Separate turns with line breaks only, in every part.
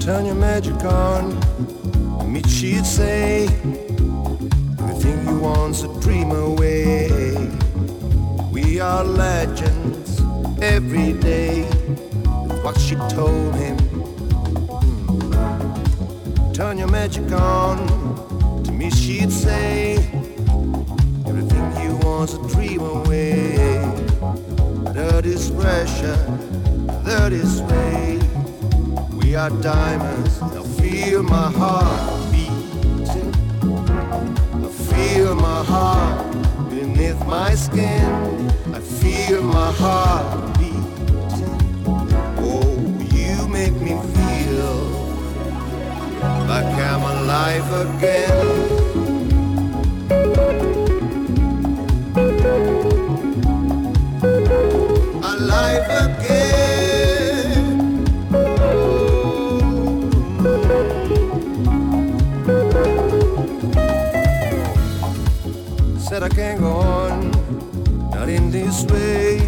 Turn your magic on, she'd say, everything you want's a dream away. We are legends every day. What she told him. Hmm. Turn your magic on, to me she'd say, everything you want's a dream away. That is pressure, that is way. We are diamonds. I feel my heart beating. I feel my heart beneath my skin. I feel my heart me feel like I'm alive again. Alive again. Said I can't go on, not in this way.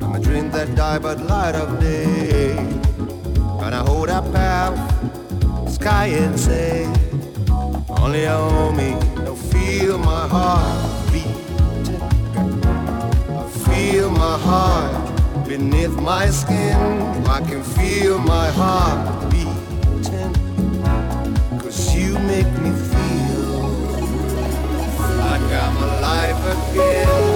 I'm a dream that died but light of day. Hold up sky and say, only on me, no feel my heart beat. I feel my heart beneath my skin. I can feel my heart beating. Cause you make me feel like I'm alive again.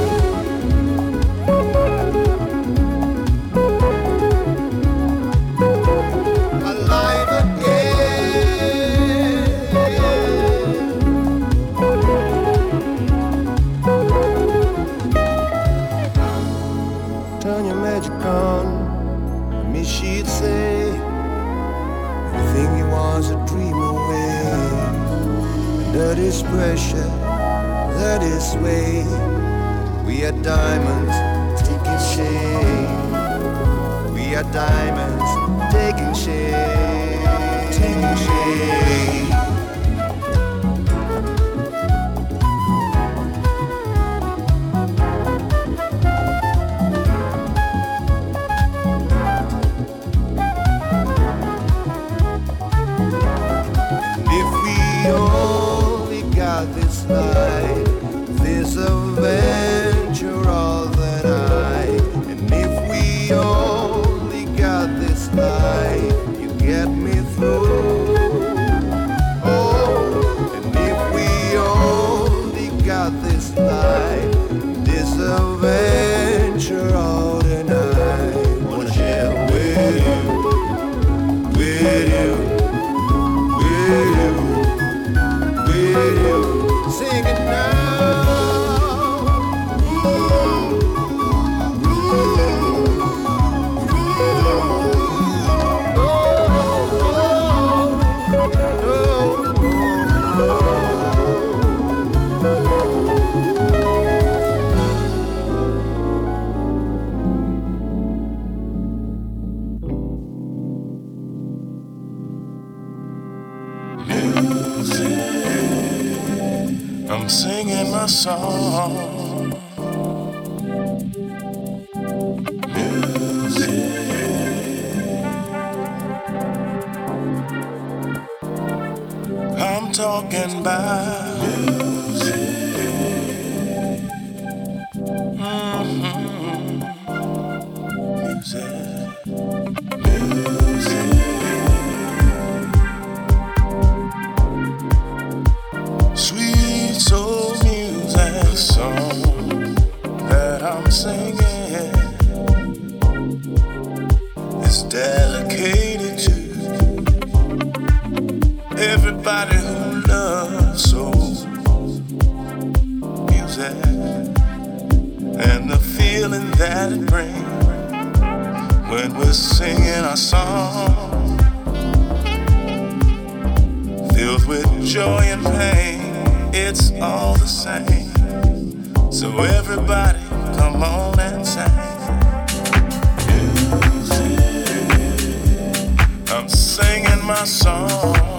Singing my song. Music. I'm talking about music. feeling that it brings when we're singing our song, filled with joy and pain. It's all the same. So everybody, come on and sing. Music.
I'm
singing my song.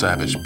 Savage